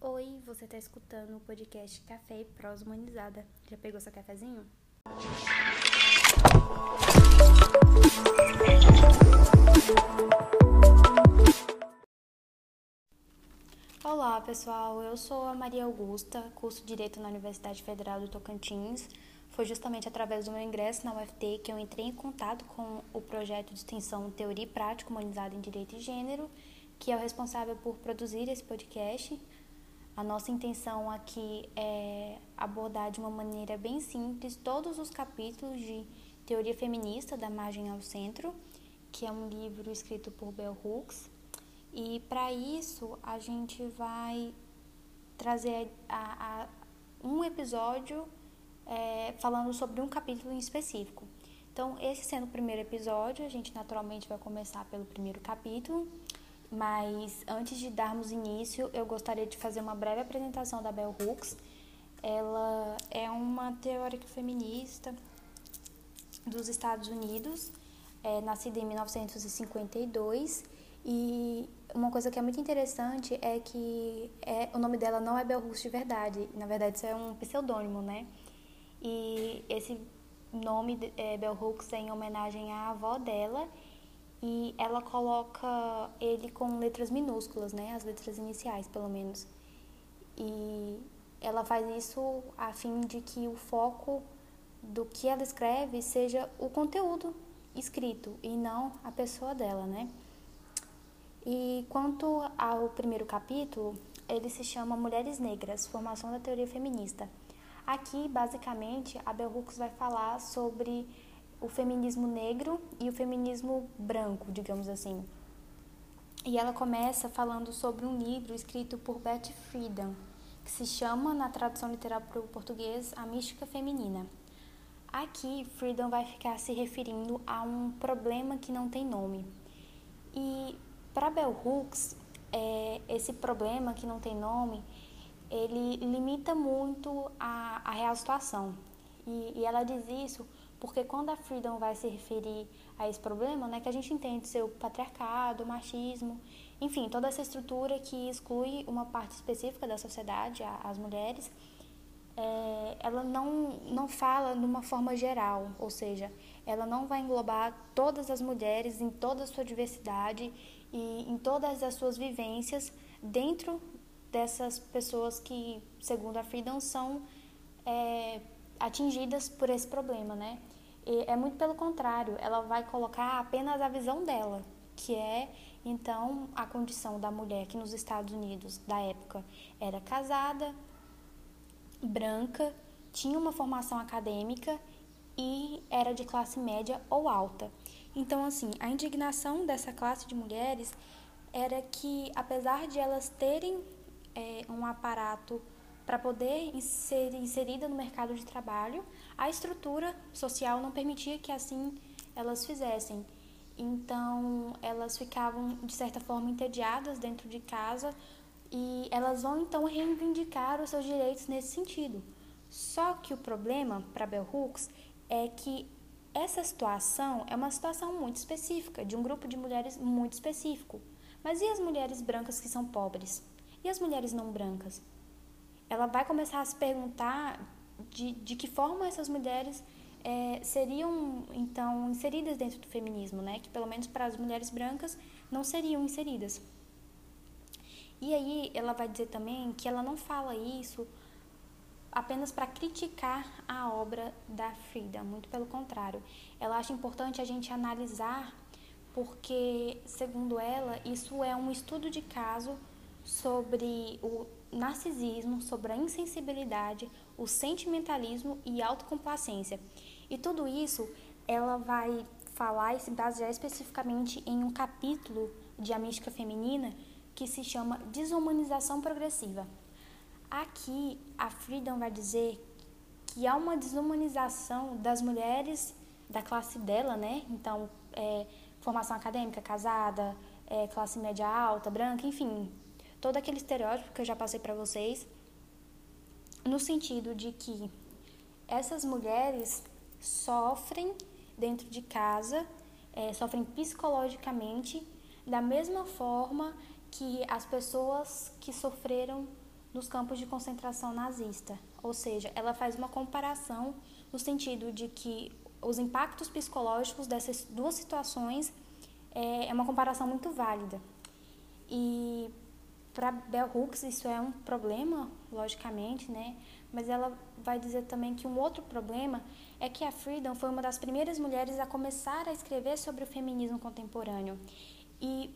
Oi, você está escutando o podcast Café e Prosa Humanizada. Já pegou seu cafezinho? Olá, pessoal. Eu sou a Maria Augusta, curso Direito na Universidade Federal do Tocantins. Foi justamente através do meu ingresso na UFT que eu entrei em contato com o projeto de extensão Teoria e Prática Humanizada em Direito e Gênero, que é o responsável por produzir esse podcast a nossa intenção aqui é abordar de uma maneira bem simples todos os capítulos de Teoria Feminista da Margem ao Centro, que é um livro escrito por Bell Hooks. E para isso a gente vai trazer a, a um episódio é, falando sobre um capítulo em específico. Então, esse sendo o primeiro episódio, a gente naturalmente vai começar pelo primeiro capítulo mas antes de darmos início, eu gostaria de fazer uma breve apresentação da Bell Hooks. Ela é uma teórica feminista dos Estados Unidos, é, nascida em 1952. E uma coisa que é muito interessante é que é, o nome dela não é Bell Hooks de verdade. Na verdade, isso é um pseudônimo, né? E esse nome é, Bell Hooks é em homenagem à avó dela e ela coloca ele com letras minúsculas, né? As letras iniciais, pelo menos. E ela faz isso a fim de que o foco do que ela escreve seja o conteúdo escrito e não a pessoa dela, né? E quanto ao primeiro capítulo, ele se chama Mulheres Negras, Formação da Teoria Feminista. Aqui, basicamente, a Bell Hooks vai falar sobre o feminismo negro e o feminismo branco, digamos assim. E ela começa falando sobre um livro escrito por Betty Friedan, que se chama, na tradução literal para o português, A Mística Feminina. Aqui, Friedan vai ficar se referindo a um problema que não tem nome. E para Bell Hooks, é, esse problema que não tem nome, ele limita muito a, a real situação. E, e ela diz isso porque quando a Freedom vai se referir a esse problema, né, que a gente entende ser o patriarcado, machismo, enfim, toda essa estrutura que exclui uma parte específica da sociedade, as mulheres, é, ela não, não fala de uma forma geral, ou seja, ela não vai englobar todas as mulheres em toda a sua diversidade e em todas as suas vivências dentro dessas pessoas que, segundo a Freedom, são é, atingidas por esse problema, né? E é muito pelo contrário, ela vai colocar apenas a visão dela, que é então a condição da mulher que nos Estados Unidos da época era casada, branca, tinha uma formação acadêmica e era de classe média ou alta. Então, assim, a indignação dessa classe de mulheres era que, apesar de elas terem é, um aparato para poder ser inserida no mercado de trabalho, a estrutura social não permitia que assim elas fizessem. Então, elas ficavam de certa forma entediadas dentro de casa e elas vão então reivindicar os seus direitos nesse sentido. Só que o problema para Bell Hooks é que essa situação é uma situação muito específica, de um grupo de mulheres muito específico. Mas e as mulheres brancas que são pobres? E as mulheres não brancas? Ela vai começar a se perguntar de, de que forma essas mulheres é, seriam então inseridas dentro do feminismo, né? Que pelo menos para as mulheres brancas não seriam inseridas. E aí ela vai dizer também que ela não fala isso apenas para criticar a obra da Frida, muito pelo contrário. Ela acha importante a gente analisar porque, segundo ela, isso é um estudo de caso sobre o narcisismo, sobre a insensibilidade, o sentimentalismo e autocomplacência. E tudo isso ela vai falar e se basear especificamente em um capítulo de A Mística Feminina que se chama Desumanização Progressiva. Aqui a Freedom vai dizer que há uma desumanização das mulheres da classe dela, né? Então, é, formação acadêmica, casada, é, classe média alta, branca, enfim, todo aquele estereótipo que eu já passei para vocês, no sentido de que essas mulheres sofrem dentro de casa, é, sofrem psicologicamente da mesma forma que as pessoas que sofreram nos campos de concentração nazista. Ou seja, ela faz uma comparação no sentido de que os impactos psicológicos dessas duas situações é, é uma comparação muito válida. E para Bell Hooks isso é um problema, logicamente, né? Mas ela vai dizer também que um outro problema é que a Friedan foi uma das primeiras mulheres a começar a escrever sobre o feminismo contemporâneo. E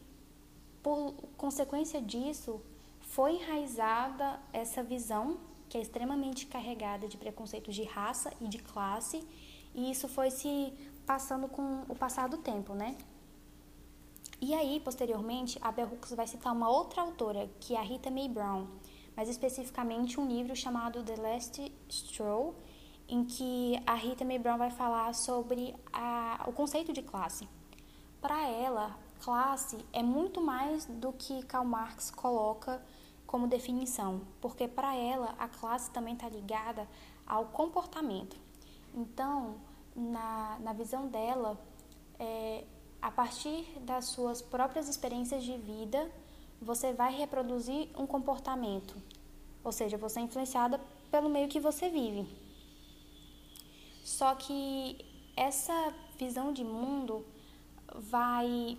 por consequência disso, foi enraizada essa visão que é extremamente carregada de preconceitos de raça e de classe, e isso foi se passando com o passar do tempo, né? E aí, posteriormente, a Bell Hooks vai citar uma outra autora, que é a Rita Mae Brown, mais especificamente um livro chamado The Last Straw, em que a Rita Mae Brown vai falar sobre a, o conceito de classe. Para ela, classe é muito mais do que Karl Marx coloca como definição, porque para ela a classe também está ligada ao comportamento. Então, na, na visão dela, é, a partir das suas próprias experiências de vida, você vai reproduzir um comportamento. Ou seja, você é influenciada pelo meio que você vive. Só que essa visão de mundo vai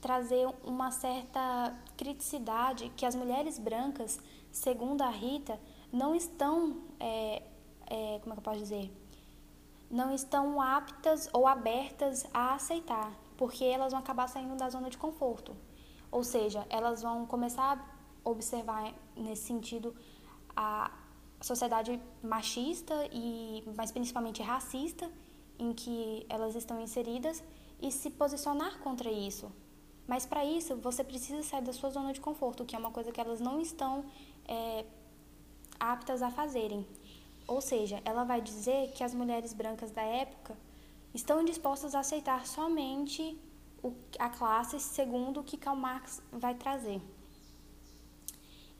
trazer uma certa criticidade que as mulheres brancas, segundo a Rita, não estão, é, é, como é que eu posso dizer, não estão aptas ou abertas a aceitar, porque elas vão acabar saindo da zona de conforto. Ou seja, elas vão começar a observar nesse sentido a sociedade machista e mais principalmente racista em que elas estão inseridas e se posicionar contra isso. Mas para isso você precisa sair da sua zona de conforto, que é uma coisa que elas não estão é, aptas a fazerem. Ou seja, ela vai dizer que as mulheres brancas da época estão dispostas a aceitar somente o, a classe segundo o que Karl Marx vai trazer.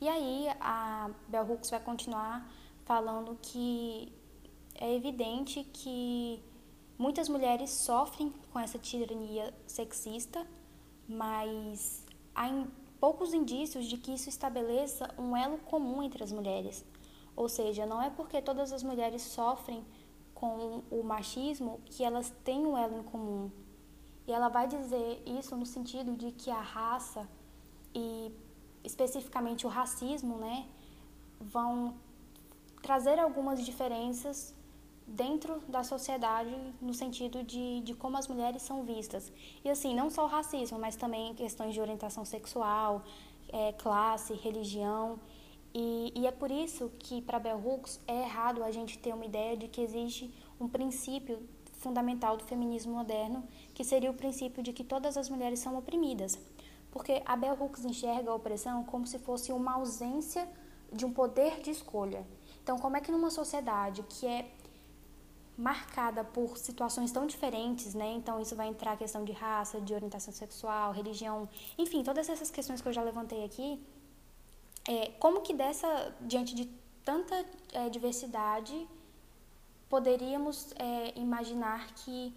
E aí a Bell Hooks vai continuar falando que é evidente que muitas mulheres sofrem com essa tirania sexista, mas há poucos indícios de que isso estabeleça um elo comum entre as mulheres. Ou seja, não é porque todas as mulheres sofrem com o machismo que elas têm um elo em comum. E ela vai dizer isso no sentido de que a raça e especificamente o racismo, né, vão trazer algumas diferenças dentro da sociedade no sentido de, de como as mulheres são vistas. E assim, não só o racismo, mas também questões de orientação sexual, é, classe, religião. E, e é por isso que, para Bell Hooks, é errado a gente ter uma ideia de que existe um princípio fundamental do feminismo moderno, que seria o princípio de que todas as mulheres são oprimidas. Porque a Bell Hooks enxerga a opressão como se fosse uma ausência de um poder de escolha. Então, como é que numa sociedade que é marcada por situações tão diferentes, né? Então isso vai entrar a questão de raça, de orientação sexual, religião, enfim, todas essas questões que eu já levantei aqui. É, como que dessa diante de tanta é, diversidade poderíamos é, imaginar que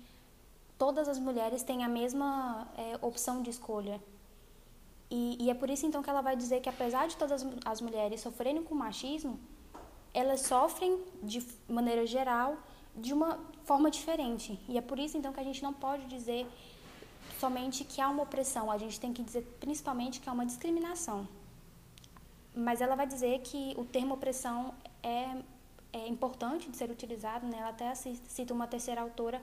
todas as mulheres têm a mesma é, opção de escolha? E, e é por isso então que ela vai dizer que apesar de todas as mulheres sofrerem com machismo, elas sofrem de maneira geral de uma forma diferente. E é por isso então que a gente não pode dizer somente que há uma opressão, a gente tem que dizer principalmente que há uma discriminação. Mas ela vai dizer que o termo opressão é, é importante de ser utilizado, né? ela até cita uma terceira autora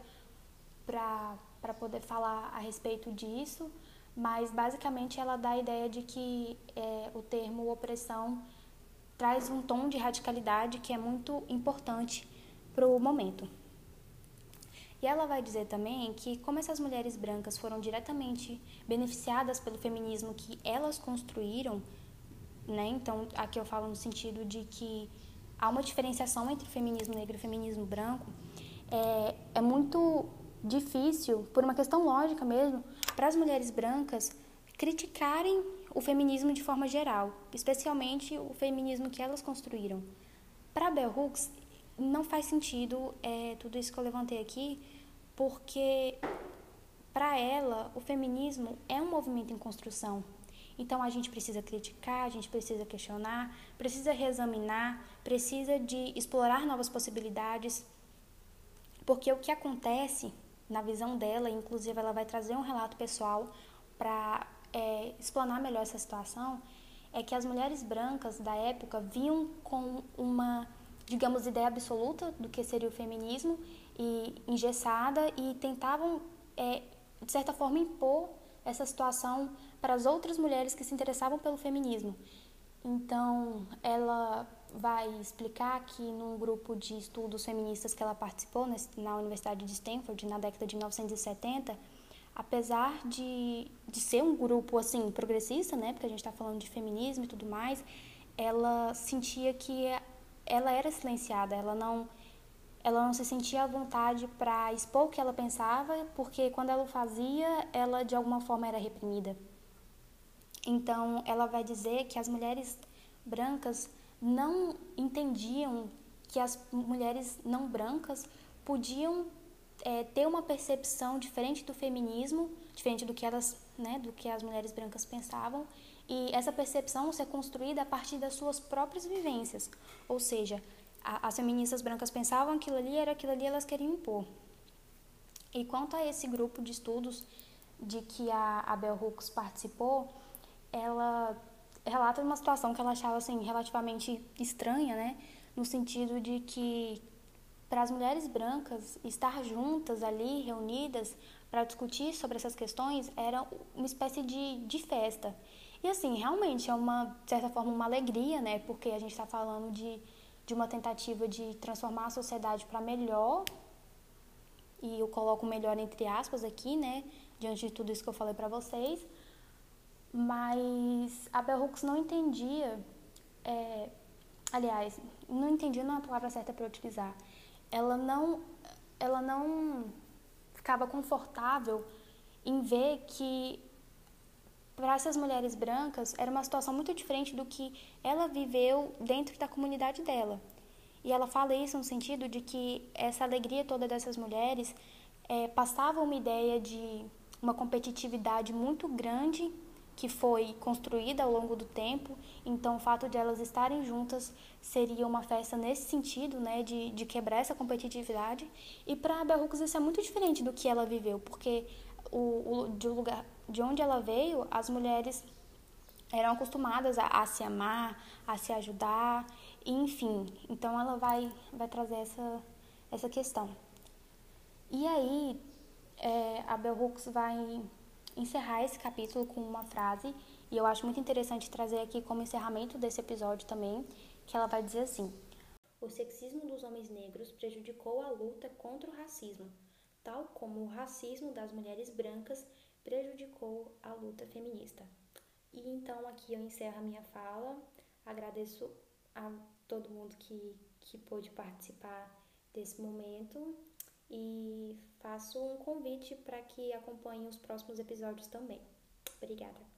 para poder falar a respeito disso, mas basicamente ela dá a ideia de que é, o termo opressão traz um tom de radicalidade que é muito importante para o momento. E ela vai dizer também que, como essas mulheres brancas foram diretamente beneficiadas pelo feminismo que elas construíram, né? Então, aqui eu falo no sentido de que há uma diferenciação entre o feminismo negro e o feminismo branco. É, é muito difícil, por uma questão lógica mesmo, para as mulheres brancas criticarem o feminismo de forma geral, especialmente o feminismo que elas construíram. Para Bell Hooks, não faz sentido é, tudo isso que eu levantei aqui, porque para ela o feminismo é um movimento em construção. Então a gente precisa criticar, a gente precisa questionar, precisa reexaminar, precisa de explorar novas possibilidades, porque o que acontece na visão dela, inclusive ela vai trazer um relato pessoal para é, explanar melhor essa situação, é que as mulheres brancas da época vinham com uma, digamos, ideia absoluta do que seria o feminismo e engessada e tentavam, é, de certa forma, impor essa situação para as outras mulheres que se interessavam pelo feminismo. Então, ela vai explicar que num grupo de estudos feministas que ela participou na Universidade de Stanford na década de 1970, apesar de, de ser um grupo assim progressista, né, porque a gente está falando de feminismo e tudo mais, ela sentia que ela era silenciada, ela não ela não se sentia à vontade para expor o que ela pensava, porque quando ela o fazia, ela de alguma forma era reprimida. Então, ela vai dizer que as mulheres brancas não entendiam que as mulheres não brancas podiam é, ter uma percepção diferente do feminismo, diferente do que elas, né, do que as mulheres brancas pensavam, e essa percepção ser construída a partir das suas próprias vivências. Ou seja, as feministas brancas pensavam aquilo ali era aquilo ali elas queriam impor. E quanto a esse grupo de estudos de que a, a Bell Hooks participou, ela relata uma situação que ela achava assim relativamente estranha, né, no sentido de que para as mulheres brancas estar juntas ali, reunidas, para discutir sobre essas questões, era uma espécie de, de festa. E assim, realmente é uma, de certa forma, uma alegria, né? Porque a gente está falando de, de uma tentativa de transformar a sociedade para melhor, e eu coloco melhor entre aspas aqui, né? Diante de tudo isso que eu falei para vocês. Mas a Bell Hooks não entendia, é, aliás, não entendia não é a palavra certa para utilizar ela não, ela não ficava confortável em ver que para essas mulheres brancas era uma situação muito diferente do que ela viveu dentro da comunidade dela. E ela fala isso no sentido de que essa alegria toda dessas mulheres é, passava uma ideia de uma competitividade muito grande que foi construída ao longo do tempo. Então, o fato de elas estarem juntas seria uma festa nesse sentido, né, de, de quebrar essa competitividade. E para a isso é muito diferente do que ela viveu, porque o, o de lugar de onde ela veio, as mulheres eram acostumadas a, a se amar, a se ajudar, enfim. Então, ela vai vai trazer essa essa questão. E aí, é, a Bell Hooks vai encerrar esse capítulo com uma frase, e eu acho muito interessante trazer aqui como encerramento desse episódio também, que ela vai dizer assim: O sexismo dos homens negros prejudicou a luta contra o racismo, tal como o racismo das mulheres brancas prejudicou a luta feminista. E então aqui eu encerro a minha fala. Agradeço a todo mundo que, que pôde participar desse momento e faço um convite para que acompanhem os próximos episódios também. Obrigada.